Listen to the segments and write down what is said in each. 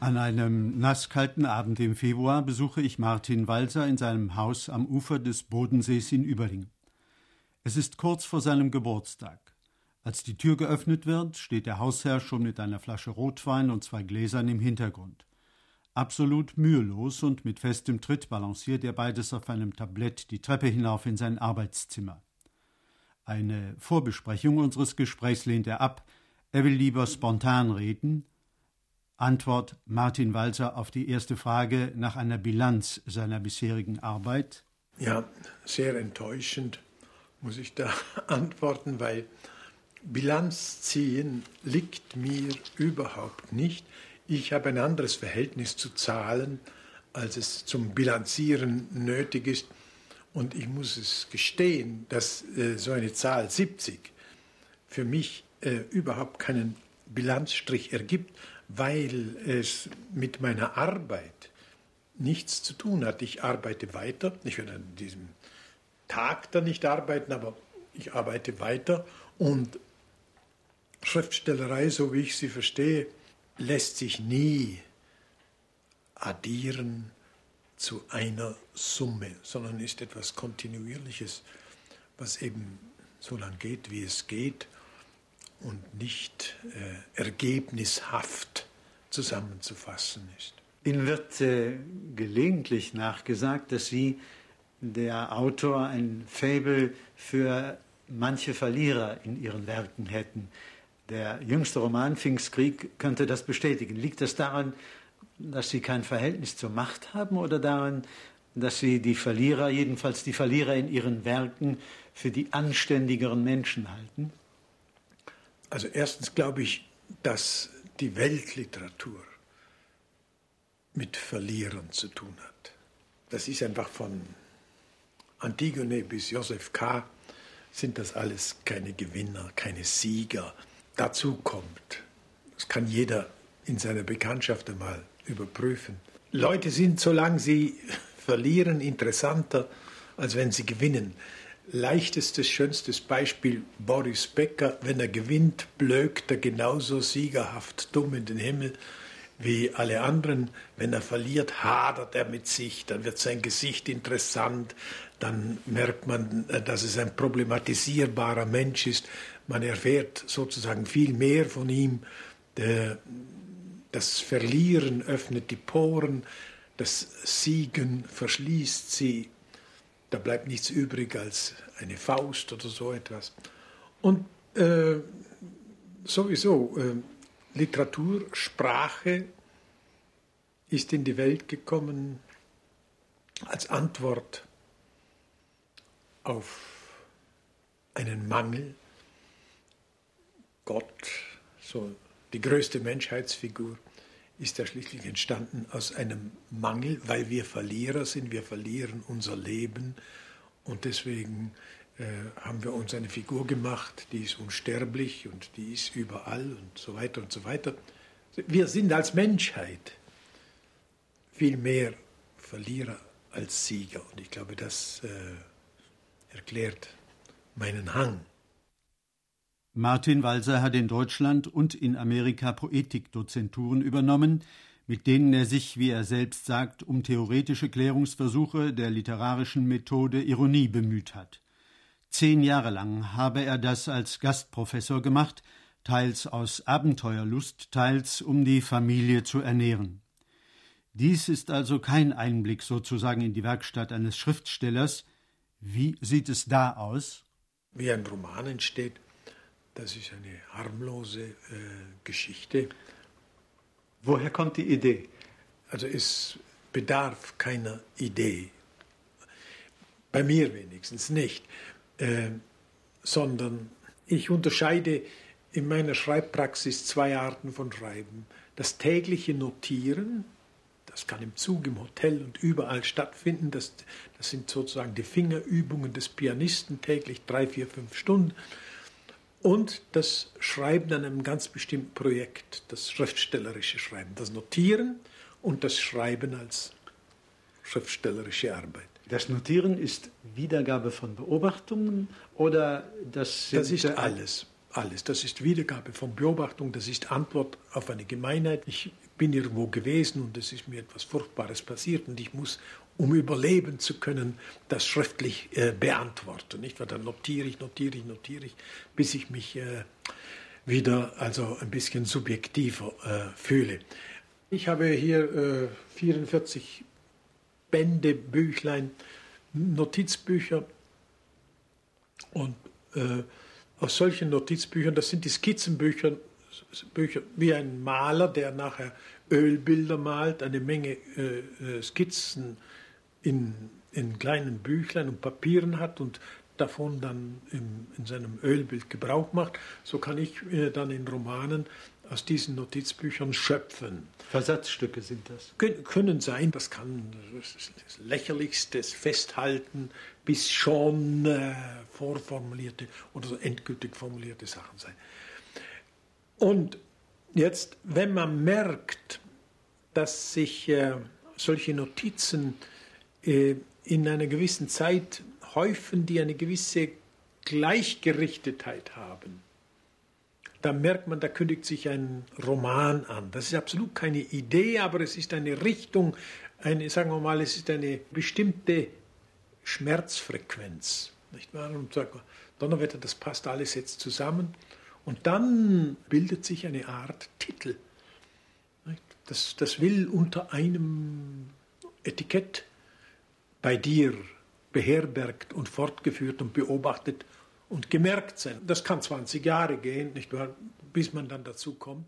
An einem nasskalten Abend im Februar besuche ich Martin Walser in seinem Haus am Ufer des Bodensees in Überling. Es ist kurz vor seinem Geburtstag. Als die Tür geöffnet wird, steht der Hausherr schon mit einer Flasche Rotwein und zwei Gläsern im Hintergrund. Absolut mühelos und mit festem Tritt balanciert er beides auf einem Tablett die Treppe hinauf in sein Arbeitszimmer. Eine Vorbesprechung unseres Gesprächs lehnt er ab. Er will lieber spontan reden, Antwort Martin Walzer auf die erste Frage nach einer Bilanz seiner bisherigen Arbeit? Ja, sehr enttäuschend muss ich da antworten, weil Bilanz ziehen liegt mir überhaupt nicht. Ich habe ein anderes Verhältnis zu Zahlen, als es zum Bilanzieren nötig ist. Und ich muss es gestehen, dass äh, so eine Zahl 70 für mich äh, überhaupt keinen Bilanzstrich ergibt, weil es mit meiner Arbeit nichts zu tun hat. Ich arbeite weiter. Ich werde an diesem Tag dann nicht arbeiten, aber ich arbeite weiter und Schriftstellerei, so wie ich sie verstehe, lässt sich nie addieren zu einer Summe, sondern ist etwas Kontinuierliches, was eben so lange geht, wie es geht und nicht äh, ergebnishaft zusammenzufassen ist. Ihnen wird äh, gelegentlich nachgesagt, dass Sie, der Autor, ein Fabel für manche Verlierer in Ihren Werken hätten. Der jüngste Roman Pfingstkrieg könnte das bestätigen. Liegt das daran, dass Sie kein Verhältnis zur Macht haben oder daran, dass Sie die Verlierer, jedenfalls die Verlierer in Ihren Werken, für die anständigeren Menschen halten? Also erstens glaube ich, dass die Weltliteratur mit Verlierern zu tun hat. Das ist einfach von Antigone bis Joseph K. sind das alles keine Gewinner, keine Sieger. Dazu kommt, das kann jeder in seiner Bekanntschaft einmal überprüfen. Leute sind, solange sie verlieren, interessanter, als wenn sie gewinnen leichtestes, schönstes Beispiel Boris Becker. Wenn er gewinnt, blökt er genauso siegerhaft dumm in den Himmel wie alle anderen. Wenn er verliert, hadert er mit sich, dann wird sein Gesicht interessant, dann merkt man, dass es ein problematisierbarer Mensch ist. Man erfährt sozusagen viel mehr von ihm. Das Verlieren öffnet die Poren, das Siegen verschließt sie da bleibt nichts übrig als eine Faust oder so etwas. Und äh, sowieso, äh, Literatur, Sprache ist in die Welt gekommen als Antwort auf einen Mangel. Gott, so die größte Menschheitsfigur, ist ja schließlich entstanden aus einem Mangel, weil wir Verlierer sind, wir verlieren unser Leben und deswegen äh, haben wir uns eine Figur gemacht, die ist unsterblich und die ist überall und so weiter und so weiter. Wir sind als Menschheit viel mehr Verlierer als Sieger und ich glaube, das äh, erklärt meinen Hang. Martin Walser hat in Deutschland und in Amerika Poetikdozenturen übernommen, mit denen er sich, wie er selbst sagt, um theoretische Klärungsversuche der literarischen Methode Ironie bemüht hat. Zehn Jahre lang habe er das als Gastprofessor gemacht, teils aus Abenteuerlust, teils um die Familie zu ernähren. Dies ist also kein Einblick sozusagen in die Werkstatt eines Schriftstellers. Wie sieht es da aus? Wie ein Roman entsteht, das ist eine harmlose äh, Geschichte. Woher kommt die Idee? Also es bedarf keiner Idee. Bei mir wenigstens nicht. Äh, sondern ich unterscheide in meiner Schreibpraxis zwei Arten von Schreiben. Das tägliche Notieren, das kann im Zug, im Hotel und überall stattfinden. Das, das sind sozusagen die Fingerübungen des Pianisten täglich drei, vier, fünf Stunden und das Schreiben an einem ganz bestimmten Projekt, das schriftstellerische Schreiben, das Notieren und das Schreiben als schriftstellerische Arbeit. Das Notieren ist Wiedergabe von Beobachtungen oder das Das ist alles, alles. Das ist Wiedergabe von Beobachtungen, das ist Antwort auf eine Gemeinheit. Ich bin irgendwo gewesen und es ist mir etwas Furchtbares passiert und ich muss, um überleben zu können, das schriftlich äh, beantworten. Nicht? Weil dann notiere ich, notiere ich, notiere ich, bis ich mich äh, wieder also ein bisschen subjektiver äh, fühle. Ich habe hier 44 äh, Bände, Büchlein, Notizbücher und äh, aus solchen Notizbüchern, das sind die Skizzenbücher, Bücher, wie ein Maler, der nachher Ölbilder malt, eine Menge äh, äh, Skizzen in, in kleinen Büchlein und Papieren hat und davon dann in, in seinem Ölbild Gebrauch macht, so kann ich äh, dann in Romanen aus diesen Notizbüchern schöpfen. Versatzstücke sind das? können sein, das kann das lächerlichste Festhalten bis schon äh, vorformulierte oder so endgültig formulierte Sachen sein. Und jetzt, wenn man merkt, dass sich äh, solche Notizen äh, in einer gewissen Zeit häufen, die eine gewisse Gleichgerichtetheit haben, dann merkt man, da kündigt sich ein Roman an. Das ist absolut keine Idee, aber es ist eine Richtung, eine, sagen wir mal, es ist eine bestimmte Schmerzfrequenz. Nicht wahr? Und sagt, Donnerwetter, das passt alles jetzt zusammen. Und dann bildet sich eine Art Titel. Das, das will unter einem Etikett bei dir beherbergt und fortgeführt und beobachtet und gemerkt sein. Das kann 20 Jahre gehen, nicht wahr, bis man dann dazu kommt.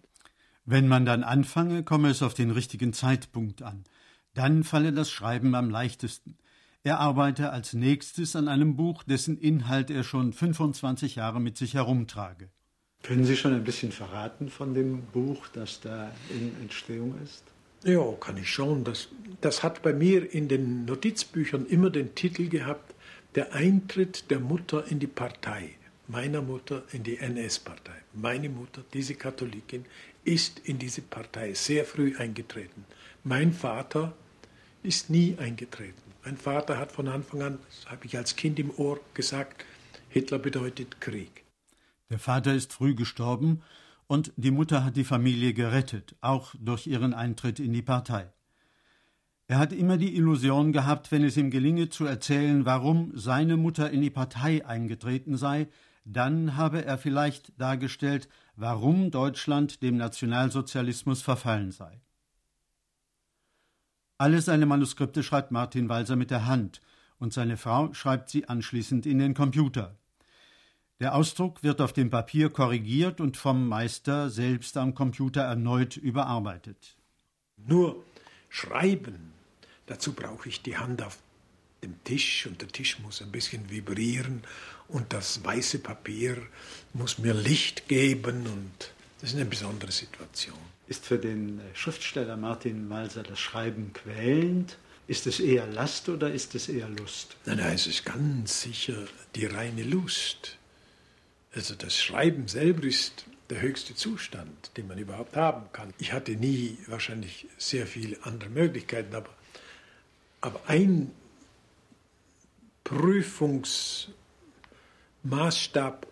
Wenn man dann anfange, komme es auf den richtigen Zeitpunkt an. Dann falle das Schreiben am leichtesten. Er arbeite als nächstes an einem Buch, dessen Inhalt er schon 25 Jahre mit sich herumtrage. Können Sie schon ein bisschen verraten von dem Buch, das da in Entstehung ist? Ja, kann ich schon. Das, das hat bei mir in den Notizbüchern immer den Titel gehabt der Eintritt der Mutter in die Partei, meiner Mutter in die NS-Partei. Meine Mutter, diese Katholikin, ist in diese Partei sehr früh eingetreten. Mein Vater ist nie eingetreten. Mein Vater hat von Anfang an, das habe ich als Kind im Ohr gesagt, Hitler bedeutet Krieg. Der Vater ist früh gestorben und die Mutter hat die Familie gerettet, auch durch ihren Eintritt in die Partei. Er hat immer die Illusion gehabt, wenn es ihm gelinge zu erzählen, warum seine Mutter in die Partei eingetreten sei, dann habe er vielleicht dargestellt, warum Deutschland dem Nationalsozialismus verfallen sei. Alle seine Manuskripte schreibt Martin Walser mit der Hand, und seine Frau schreibt sie anschließend in den Computer. Der Ausdruck wird auf dem Papier korrigiert und vom Meister selbst am Computer erneut überarbeitet. Nur Schreiben Dazu brauche ich die Hand auf dem Tisch und der Tisch muss ein bisschen vibrieren und das weiße Papier muss mir Licht geben und das ist eine besondere Situation. Ist für den Schriftsteller Martin Malser das Schreiben quälend? Ist es eher Last oder ist es eher Lust? Nein, nein, es ist ganz sicher die reine Lust. Also das Schreiben selber ist der höchste Zustand, den man überhaupt haben kann. Ich hatte nie wahrscheinlich sehr viele andere Möglichkeiten, aber aber ein Prüfungsmaßstab,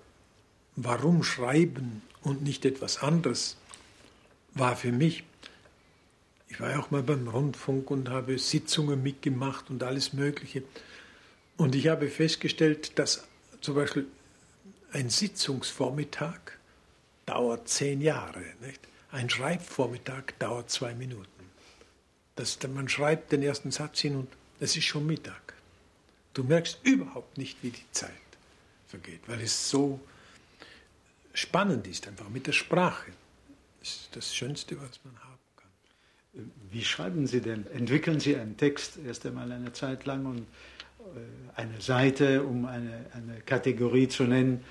warum schreiben und nicht etwas anderes, war für mich, ich war ja auch mal beim Rundfunk und habe Sitzungen mitgemacht und alles Mögliche. Und ich habe festgestellt, dass zum Beispiel ein Sitzungsvormittag dauert zehn Jahre. Nicht? Ein Schreibvormittag dauert zwei Minuten. Das, man schreibt den ersten Satz hin und es ist schon Mittag. Du merkst überhaupt nicht, wie die Zeit vergeht, weil es so spannend ist, einfach mit der Sprache. Das ist das Schönste, was man haben kann. Wie schreiben Sie denn? Entwickeln Sie einen Text erst einmal eine Zeit lang und eine Seite, um eine, eine Kategorie zu nennen,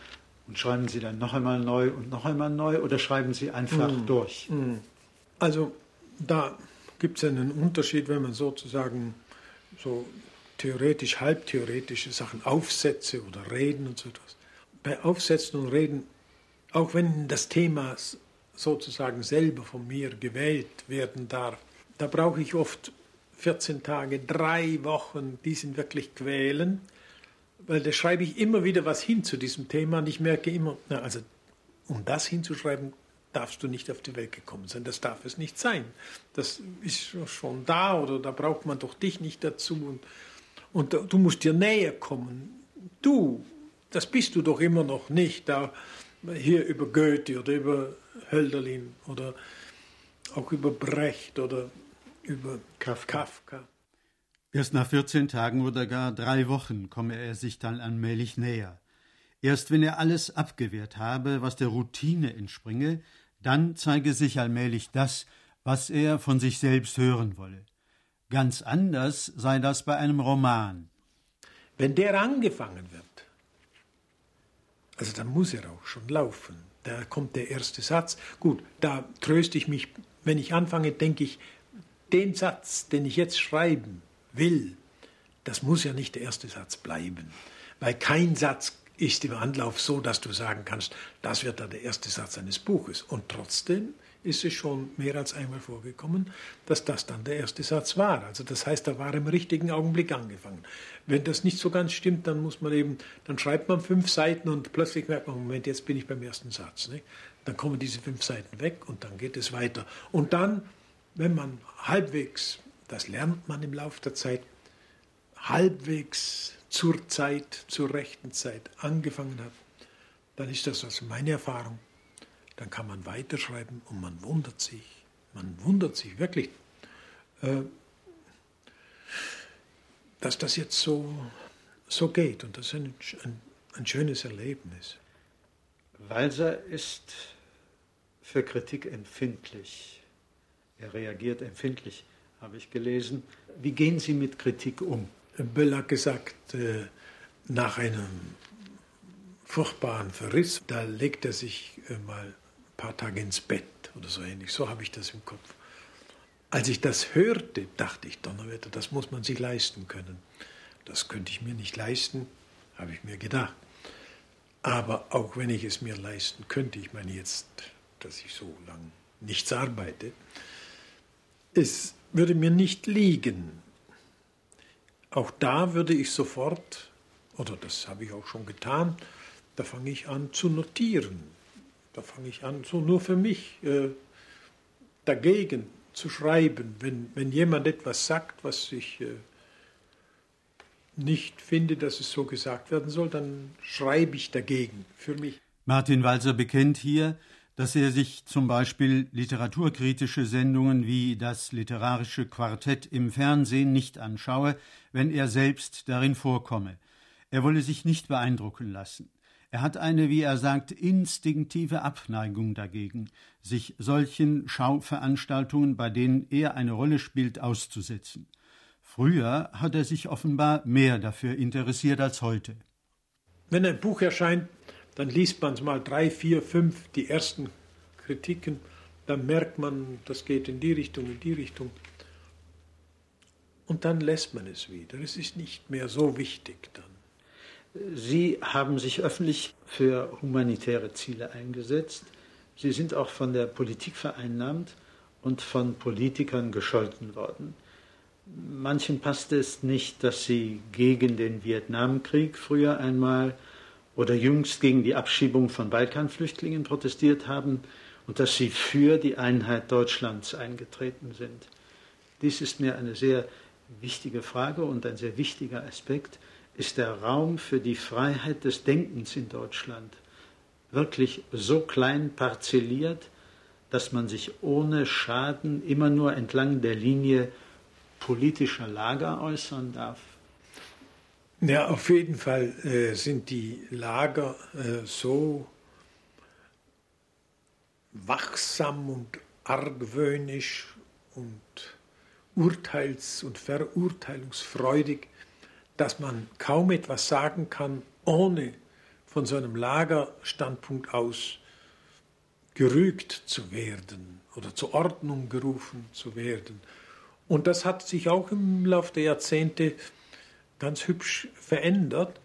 und schreiben Sie dann noch einmal neu und noch einmal neu oder schreiben Sie einfach mm. durch? Mm. Also da gibt es einen Unterschied, wenn man sozusagen so theoretisch, halbtheoretische Sachen, Aufsätze oder Reden und so etwas. Bei Aufsätzen und Reden, auch wenn das Thema sozusagen selber von mir gewählt werden darf, da brauche ich oft 14 Tage, drei Wochen, die sind wirklich quälen, weil da schreibe ich immer wieder was hin zu diesem Thema und ich merke immer, na, also um das hinzuschreiben, darfst du nicht auf die Welt gekommen sein. Das darf es nicht sein. Das ist schon da oder da braucht man doch dich nicht dazu. Und, und du musst dir näher kommen. Du, das bist du doch immer noch nicht. Da hier über Goethe oder über Hölderlin oder auch über Brecht oder über Kafka. Kafka. Erst nach 14 Tagen oder gar drei Wochen komme er sich dann allmählich näher. Erst wenn er alles abgewehrt habe, was der Routine entspringe, dann zeige sich allmählich das, was er von sich selbst hören wolle. Ganz anders sei das bei einem Roman. Wenn der angefangen wird, also dann muss er auch schon laufen. Da kommt der erste Satz. Gut, da tröste ich mich, wenn ich anfange, denke ich, den Satz, den ich jetzt schreiben will, das muss ja nicht der erste Satz bleiben. Weil kein Satz ist im Anlauf so, dass du sagen kannst, das wird dann der erste Satz eines Buches. Und trotzdem ist es schon mehr als einmal vorgekommen, dass das dann der erste Satz war. Also das heißt, da war im richtigen Augenblick angefangen. Wenn das nicht so ganz stimmt, dann muss man eben, dann schreibt man fünf Seiten und plötzlich merkt man, Moment, jetzt bin ich beim ersten Satz. Ne? Dann kommen diese fünf Seiten weg und dann geht es weiter. Und dann, wenn man halbwegs, das lernt man im Laufe der Zeit, halbwegs zur Zeit, zur rechten Zeit angefangen hat, dann ist das also meine Erfahrung. Dann kann man weiterschreiben und man wundert sich. Man wundert sich wirklich, äh, dass das jetzt so, so geht. Und das ist ein, ein, ein schönes Erlebnis. Walser ist für Kritik empfindlich. Er reagiert empfindlich, habe ich gelesen. Wie gehen Sie mit Kritik um? Böll hat gesagt, äh, nach einem furchtbaren Verriss, da legt er sich äh, mal ein paar Tage ins Bett oder so ähnlich. So habe ich das im Kopf. Als ich das hörte, dachte ich, Donnerwetter, das muss man sich leisten können. Das könnte ich mir nicht leisten, habe ich mir gedacht. Aber auch wenn ich es mir leisten könnte, ich meine jetzt, dass ich so lange nichts arbeite, es würde mir nicht liegen, auch da würde ich sofort, oder das habe ich auch schon getan, da fange ich an zu notieren. Da fange ich an, so nur für mich äh, dagegen zu schreiben. Wenn, wenn jemand etwas sagt, was ich äh, nicht finde, dass es so gesagt werden soll, dann schreibe ich dagegen für mich. Martin Walser bekennt hier, dass er sich zum Beispiel literaturkritische Sendungen wie das literarische Quartett im Fernsehen nicht anschaue, wenn er selbst darin vorkomme. Er wolle sich nicht beeindrucken lassen. Er hat eine, wie er sagt, instinktive Abneigung dagegen, sich solchen Schauveranstaltungen, bei denen er eine Rolle spielt, auszusetzen. Früher hat er sich offenbar mehr dafür interessiert als heute. Wenn ein Buch erscheint, dann liest man es mal drei, vier, fünf, die ersten Kritiken, dann merkt man, das geht in die Richtung, in die Richtung. Und dann lässt man es wieder. Es ist nicht mehr so wichtig dann. Sie haben sich öffentlich für humanitäre Ziele eingesetzt. Sie sind auch von der Politik vereinnahmt und von Politikern gescholten worden. Manchen passte es nicht, dass sie gegen den Vietnamkrieg früher einmal oder jüngst gegen die Abschiebung von Balkanflüchtlingen protestiert haben und dass sie für die Einheit Deutschlands eingetreten sind. Dies ist mir eine sehr wichtige Frage und ein sehr wichtiger Aspekt. Ist der Raum für die Freiheit des Denkens in Deutschland wirklich so klein parzelliert, dass man sich ohne Schaden immer nur entlang der Linie politischer Lager äußern darf? Ja, auf jeden Fall äh, sind die Lager äh, so wachsam und argwöhnisch und urteils- und verurteilungsfreudig, dass man kaum etwas sagen kann, ohne von so einem Lagerstandpunkt aus gerügt zu werden oder zur Ordnung gerufen zu werden. Und das hat sich auch im Laufe der Jahrzehnte ganz hübsch verändert.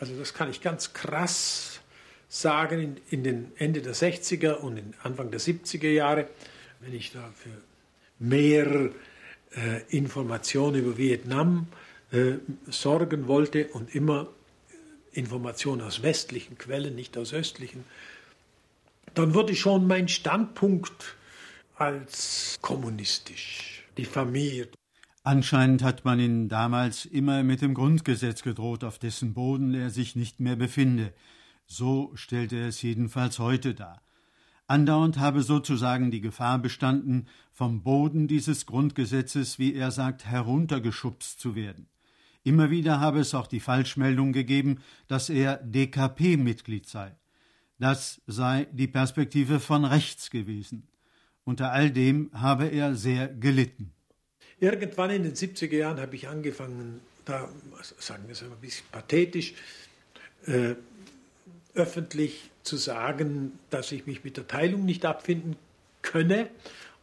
Also das kann ich ganz krass sagen in, in den Ende der 60er und Anfang der 70er Jahre, wenn ich da für mehr äh, Informationen über Vietnam äh, sorgen wollte und immer Informationen aus westlichen Quellen, nicht aus östlichen, dann wurde schon mein Standpunkt als kommunistisch diffamiert. Anscheinend hat man ihn damals immer mit dem Grundgesetz gedroht, auf dessen Boden er sich nicht mehr befinde. So stellt er es jedenfalls heute dar. Andauernd habe sozusagen die Gefahr bestanden, vom Boden dieses Grundgesetzes, wie er sagt, heruntergeschubst zu werden. Immer wieder habe es auch die Falschmeldung gegeben, dass er DKP-Mitglied sei. Das sei die Perspektive von rechts gewesen. Unter all dem habe er sehr gelitten. Irgendwann in den 70er Jahren habe ich angefangen, da sagen wir es ein bisschen pathetisch, äh, öffentlich zu sagen, dass ich mich mit der Teilung nicht abfinden könne.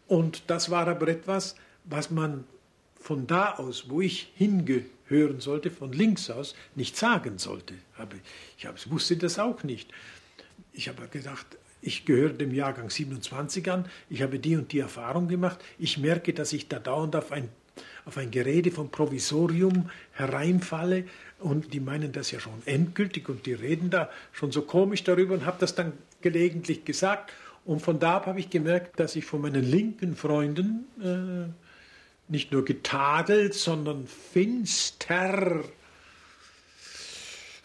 Und das war aber etwas, was man von da aus, wo ich hingehören sollte, von links aus, nicht sagen sollte. Ich wusste das auch nicht. Ich habe gedacht, ich gehöre dem Jahrgang 27 an, ich habe die und die Erfahrung gemacht, ich merke, dass ich da dauernd auf ein, auf ein Gerede vom Provisorium hereinfalle. Und die meinen das ja schon endgültig und die reden da schon so komisch darüber und habe das dann gelegentlich gesagt. Und von da ab habe ich gemerkt, dass ich von meinen linken Freunden äh, nicht nur getadelt, sondern finster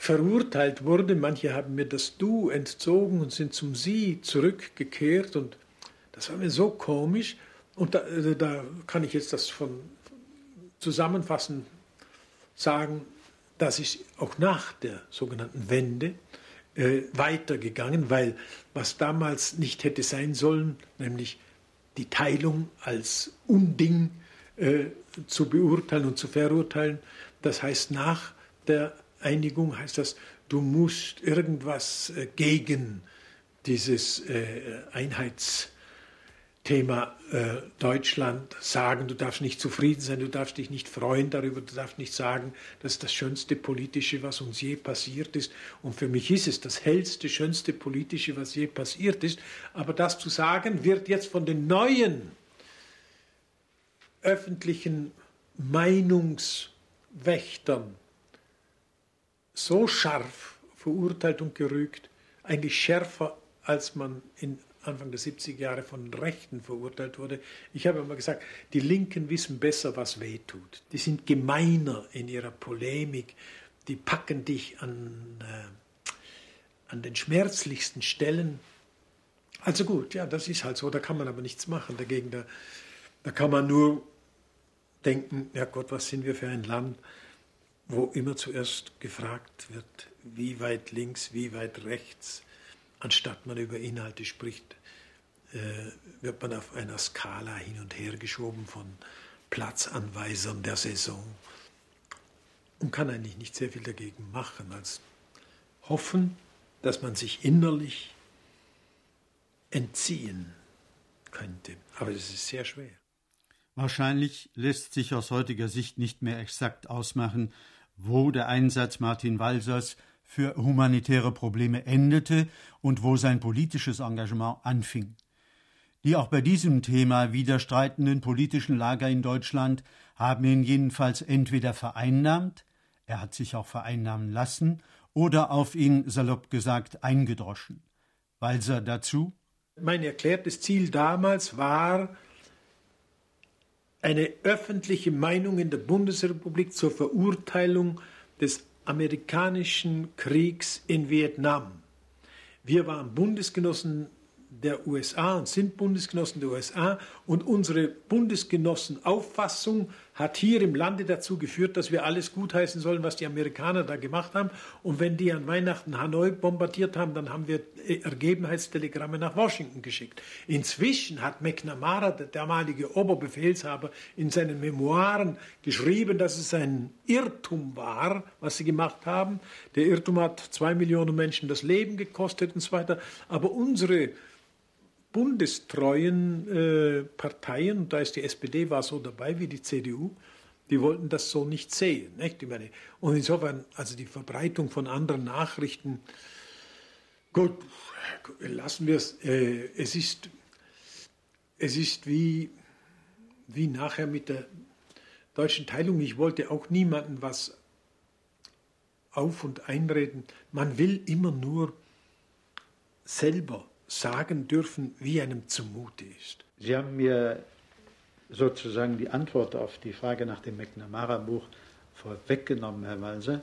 verurteilt wurde. Manche haben mir das Du entzogen und sind zum Sie zurückgekehrt. Und das war mir so komisch. Und da, äh, da kann ich jetzt das von zusammenfassen sagen, dass ich auch nach der sogenannten Wende äh, weitergegangen, weil was damals nicht hätte sein sollen, nämlich die Teilung als Unding äh, zu beurteilen und zu verurteilen, das heißt nach der Einigung heißt das, du musst irgendwas äh, gegen dieses äh, Einheitsthema äh, Deutschland sagen. Du darfst nicht zufrieden sein, du darfst dich nicht freuen darüber, du darfst nicht sagen, das ist das schönste politische, was uns je passiert ist. Und für mich ist es das hellste, schönste politische, was je passiert ist. Aber das zu sagen, wird jetzt von den neuen öffentlichen Meinungswächtern so scharf verurteilt und gerügt, eigentlich schärfer, als man in Anfang der 70er Jahre von Rechten verurteilt wurde. Ich habe immer gesagt, die Linken wissen besser, was weh tut. Die sind gemeiner in ihrer Polemik, die packen dich an, äh, an den schmerzlichsten Stellen. Also gut, ja, das ist halt so, da kann man aber nichts machen dagegen. Da, da kann man nur denken, ja Gott, was sind wir für ein Land? Wo immer zuerst gefragt wird, wie weit links, wie weit rechts, anstatt man über Inhalte spricht, äh, wird man auf einer Skala hin und her geschoben von Platzanweisern der Saison und kann eigentlich nicht sehr viel dagegen machen, als hoffen, dass man sich innerlich entziehen könnte. Aber es ist sehr schwer. Wahrscheinlich lässt sich aus heutiger Sicht nicht mehr exakt ausmachen, wo der Einsatz Martin Walsers für humanitäre Probleme endete und wo sein politisches Engagement anfing. Die auch bei diesem Thema widerstreitenden politischen Lager in Deutschland haben ihn jedenfalls entweder vereinnahmt, er hat sich auch vereinnahmen lassen, oder auf ihn, salopp gesagt, eingedroschen. Walser dazu? Mein erklärtes Ziel damals war, eine öffentliche Meinung in der Bundesrepublik zur Verurteilung des amerikanischen Kriegs in Vietnam. Wir waren Bundesgenossen der USA und sind Bundesgenossen der USA und unsere Bundesgenossenauffassung hat hier im Lande dazu geführt, dass wir alles gutheißen sollen, was die Amerikaner da gemacht haben. Und wenn die an Weihnachten Hanoi bombardiert haben, dann haben wir Ergebenheitstelegramme nach Washington geschickt. Inzwischen hat McNamara, der damalige Oberbefehlshaber, in seinen Memoiren geschrieben, dass es ein Irrtum war, was sie gemacht haben. Der Irrtum hat zwei Millionen Menschen das Leben gekostet und so weiter. Aber unsere bundestreuen äh, Parteien, da ist die SPD war so dabei wie die CDU, die wollten das so nicht sehen. Nicht? Ich meine, und insofern, also die Verbreitung von anderen Nachrichten, gut, lassen wir es. Äh, es ist, es ist wie, wie nachher mit der deutschen Teilung. Ich wollte auch niemandem was auf und einreden. Man will immer nur selber sagen dürfen, wie einem zumute ist. Sie haben mir sozusagen die Antwort auf die Frage nach dem McNamara-Buch vorweggenommen, Herr Walser.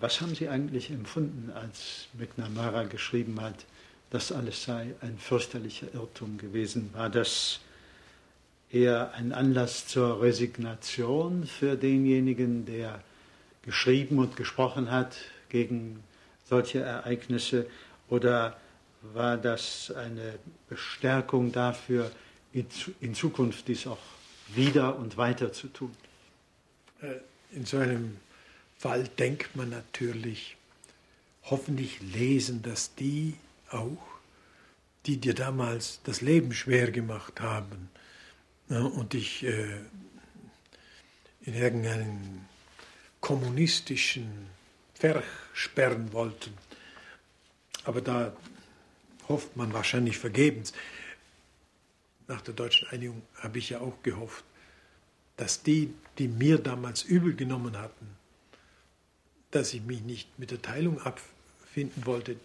Was haben Sie eigentlich empfunden, als McNamara geschrieben hat, das alles sei ein fürchterlicher Irrtum gewesen? War das eher ein Anlass zur Resignation für denjenigen, der geschrieben und gesprochen hat gegen solche Ereignisse? Oder war das eine Bestärkung dafür, in Zukunft dies auch wieder und weiter zu tun? Äh, in so einem Fall denkt man natürlich, hoffentlich lesen das die auch, die dir damals das Leben schwer gemacht haben und dich äh, in irgendeinen kommunistischen Verch sperren wollten. Aber da hofft man wahrscheinlich vergebens. Nach der deutschen Einigung habe ich ja auch gehofft, dass die, die mir damals übel genommen hatten, dass ich mich nicht mit der Teilung abfinden wollte,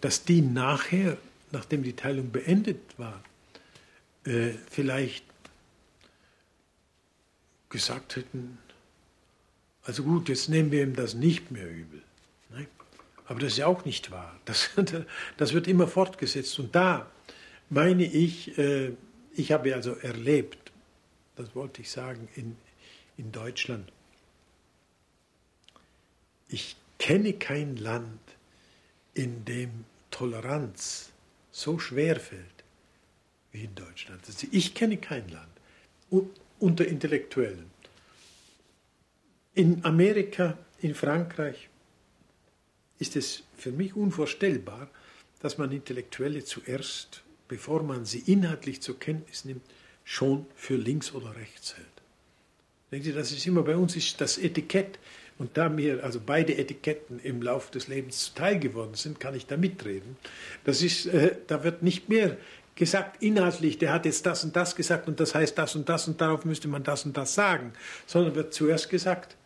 dass die nachher, nachdem die Teilung beendet war, äh, vielleicht gesagt hätten, also gut, jetzt nehmen wir ihm das nicht mehr übel. Ne? Aber das ist ja auch nicht wahr. Das, das wird immer fortgesetzt. Und da meine ich, äh, ich habe also erlebt, das wollte ich sagen, in, in Deutschland, ich kenne kein Land, in dem Toleranz so schwer fällt wie in Deutschland. Also ich kenne kein Land unter Intellektuellen. In Amerika, in Frankreich ist es für mich unvorstellbar, dass man Intellektuelle zuerst, bevor man sie inhaltlich zur Kenntnis nimmt, schon für links oder rechts hält. Denken Sie, das ist immer bei uns ist das Etikett. Und da mir also beide Etiketten im Laufe des Lebens zuteil geworden sind, kann ich da mitreden. Das ist, äh, da wird nicht mehr gesagt inhaltlich, der hat jetzt das und das gesagt und das heißt das und das und darauf müsste man das und das sagen, sondern wird zuerst gesagt,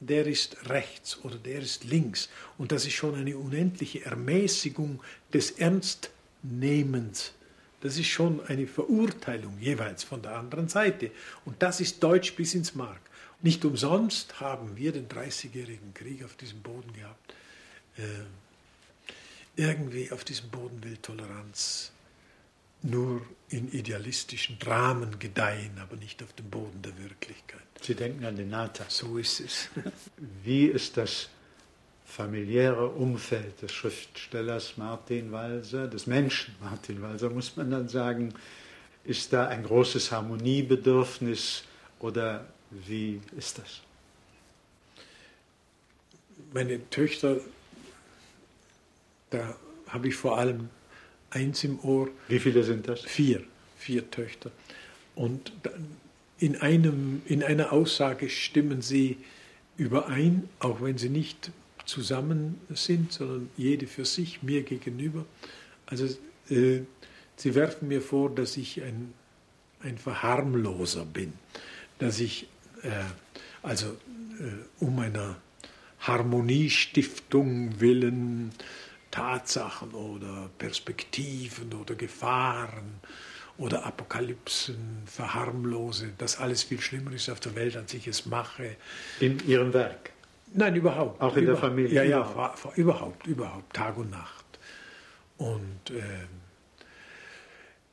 der ist rechts oder der ist links. Und das ist schon eine unendliche Ermäßigung des Ernstnehmens. Das ist schon eine Verurteilung jeweils von der anderen Seite. Und das ist Deutsch bis ins Mark. Nicht umsonst haben wir den Dreißigjährigen Krieg auf diesem Boden gehabt. Äh, irgendwie auf diesem Boden will Toleranz nur in idealistischen Dramen gedeihen, aber nicht auf dem Boden der Wirklichkeit. Sie denken an den Nata. So ist es. Wie ist das familiäre Umfeld des Schriftstellers Martin Walser, des Menschen Martin Walser, muss man dann sagen? Ist da ein großes Harmoniebedürfnis oder wie ist das? Meine Töchter, da habe ich vor allem eins im Ohr. Wie viele sind das? Vier, vier Töchter. Und in, einem, in einer Aussage stimmen sie überein, auch wenn sie nicht zusammen sind, sondern jede für sich, mir gegenüber. Also äh, sie werfen mir vor, dass ich ein, ein Verharmloser bin, dass ich äh, also äh, um einer Harmoniestiftung willen Tatsachen oder Perspektiven oder Gefahren oder Apokalypsen verharmlose, dass alles viel schlimmer ist auf der Welt, als ich es mache. In Ihrem Werk? Nein, überhaupt. Auch in Über, der Familie? Ja, ja, überhaupt, überhaupt, Tag und Nacht. Und äh,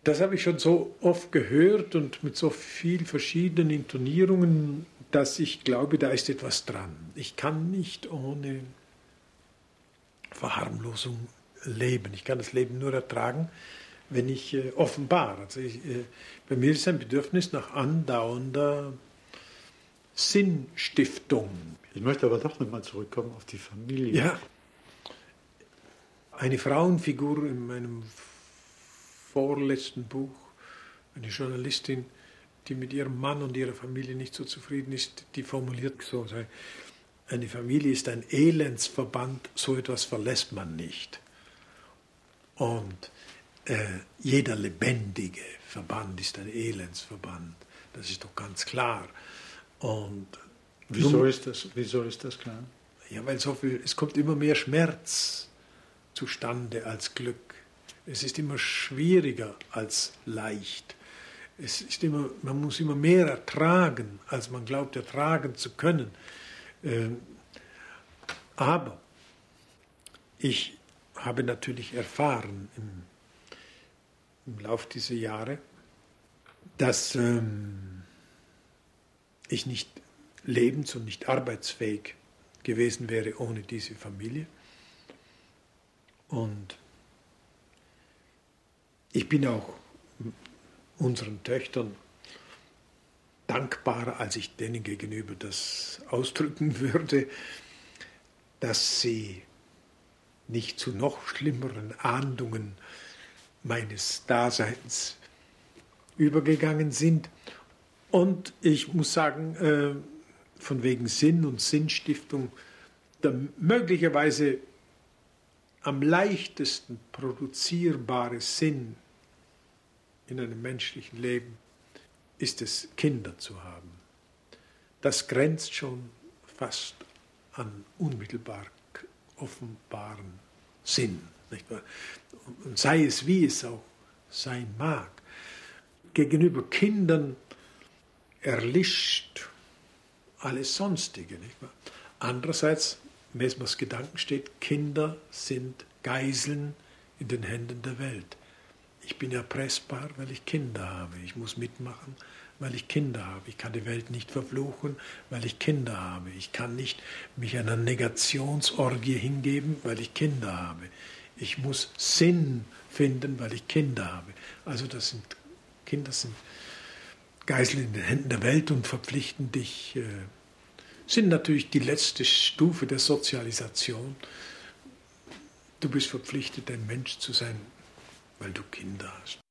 das habe ich schon so oft gehört und mit so vielen verschiedenen Intonierungen, dass ich glaube, da ist etwas dran. Ich kann nicht ohne Verharmlosung leben. Ich kann das Leben nur ertragen, wenn ich äh, offenbar. Also ich, äh, bei mir ist ein Bedürfnis nach andauernder Sinnstiftung. Ich möchte aber doch nochmal zurückkommen auf die Familie. Ja. Eine Frauenfigur in meinem vorletzten Buch, eine Journalistin, die mit ihrem Mann und ihrer Familie nicht so zufrieden ist, die formuliert so, eine Familie ist ein Elendsverband, so etwas verlässt man nicht. Und äh, jeder lebendige Verband ist ein Elendsverband, das ist doch ganz klar. Und wieso ist das, wieso ist das klar? Ja, weil so viel, es kommt immer mehr Schmerz zustande als Glück. Es ist immer schwieriger als leicht. Es ist immer, man muss immer mehr ertragen, als man glaubt ertragen zu können. Ähm, aber ich habe natürlich erfahren im, im Lauf dieser Jahre, dass ähm, ich nicht lebens- und nicht arbeitsfähig gewesen wäre ohne diese Familie. Und ich bin auch unseren Töchtern dankbarer, als ich denen gegenüber das ausdrücken würde, dass sie nicht zu noch schlimmeren Ahndungen meines Daseins übergegangen sind. Und ich muss sagen, äh, von wegen Sinn und Sinnstiftung, der möglicherweise am leichtesten produzierbare Sinn in einem menschlichen Leben ist es, Kinder zu haben. Das grenzt schon fast an unmittelbar offenbaren Sinn. Und sei es wie es auch sein mag. Gegenüber Kindern erlischt alles Sonstige. Andererseits, Mesmers Gedanken steht, Kinder sind Geiseln in den Händen der Welt. Ich bin erpressbar, weil ich Kinder habe. Ich muss mitmachen, weil ich Kinder habe. Ich kann die Welt nicht verfluchen, weil ich Kinder habe. Ich kann nicht mich einer Negationsorgie hingeben, weil ich Kinder habe. Ich muss Sinn finden, weil ich Kinder habe. Also das sind Kinder sind Geisel in den Händen der Welt und verpflichten dich, äh, sind natürlich die letzte Stufe der Sozialisation. Du bist verpflichtet, ein Mensch zu sein, weil du Kinder hast.